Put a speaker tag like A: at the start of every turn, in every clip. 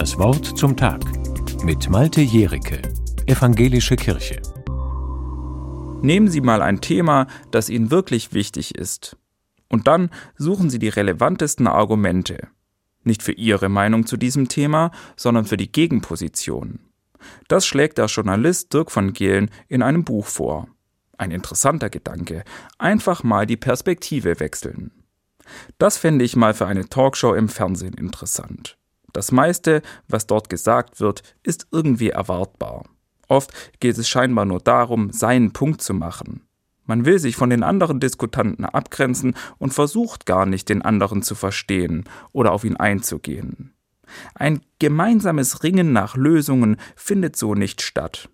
A: Das Wort zum Tag mit Malte Jericke, Evangelische Kirche.
B: Nehmen Sie mal ein Thema, das Ihnen wirklich wichtig ist. Und dann suchen Sie die relevantesten Argumente. Nicht für Ihre Meinung zu diesem Thema, sondern für die Gegenposition. Das schlägt der Journalist Dirk von Gehlen in einem Buch vor. Ein interessanter Gedanke. Einfach mal die Perspektive wechseln. Das fände ich mal für eine Talkshow im Fernsehen interessant. Das meiste, was dort gesagt wird, ist irgendwie erwartbar. Oft geht es scheinbar nur darum, seinen Punkt zu machen. Man will sich von den anderen Diskutanten abgrenzen und versucht gar nicht, den anderen zu verstehen oder auf ihn einzugehen. Ein gemeinsames Ringen nach Lösungen findet so nicht statt.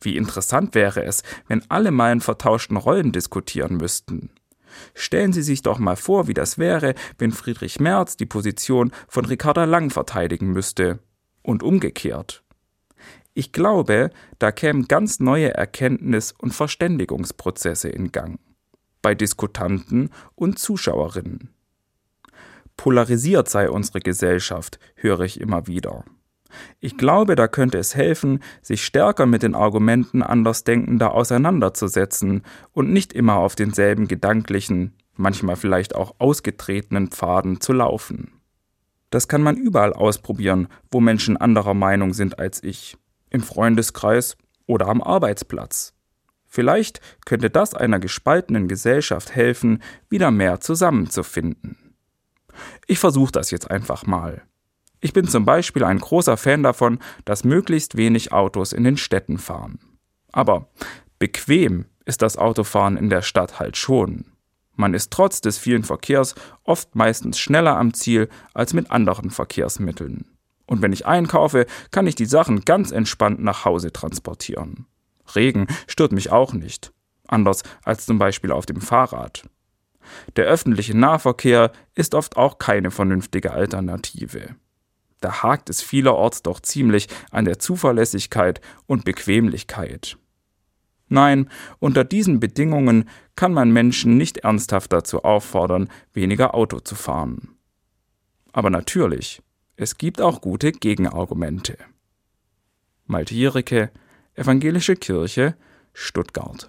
B: Wie interessant wäre es, wenn alle mal in vertauschten Rollen diskutieren müssten. Stellen Sie sich doch mal vor, wie das wäre, wenn Friedrich Merz die Position von Ricarda Lang verteidigen müsste. Und umgekehrt. Ich glaube, da kämen ganz neue Erkenntnis- und Verständigungsprozesse in Gang. Bei Diskutanten und Zuschauerinnen. Polarisiert sei unsere Gesellschaft, höre ich immer wieder. Ich glaube, da könnte es helfen, sich stärker mit den Argumenten Andersdenkender auseinanderzusetzen und nicht immer auf denselben gedanklichen, manchmal vielleicht auch ausgetretenen Pfaden zu laufen. Das kann man überall ausprobieren, wo Menschen anderer Meinung sind als ich, im Freundeskreis oder am Arbeitsplatz. Vielleicht könnte das einer gespaltenen Gesellschaft helfen, wieder mehr zusammenzufinden. Ich versuche das jetzt einfach mal. Ich bin zum Beispiel ein großer Fan davon, dass möglichst wenig Autos in den Städten fahren. Aber bequem ist das Autofahren in der Stadt halt schon. Man ist trotz des vielen Verkehrs oft meistens schneller am Ziel als mit anderen Verkehrsmitteln. Und wenn ich einkaufe, kann ich die Sachen ganz entspannt nach Hause transportieren. Regen stört mich auch nicht. Anders als zum Beispiel auf dem Fahrrad. Der öffentliche Nahverkehr ist oft auch keine vernünftige Alternative. Da hakt es vielerorts doch ziemlich an der Zuverlässigkeit und Bequemlichkeit. Nein, unter diesen Bedingungen kann man Menschen nicht ernsthaft dazu auffordern, weniger Auto zu fahren. Aber natürlich, es gibt auch gute Gegenargumente. Malte Jericke, Evangelische Kirche, Stuttgart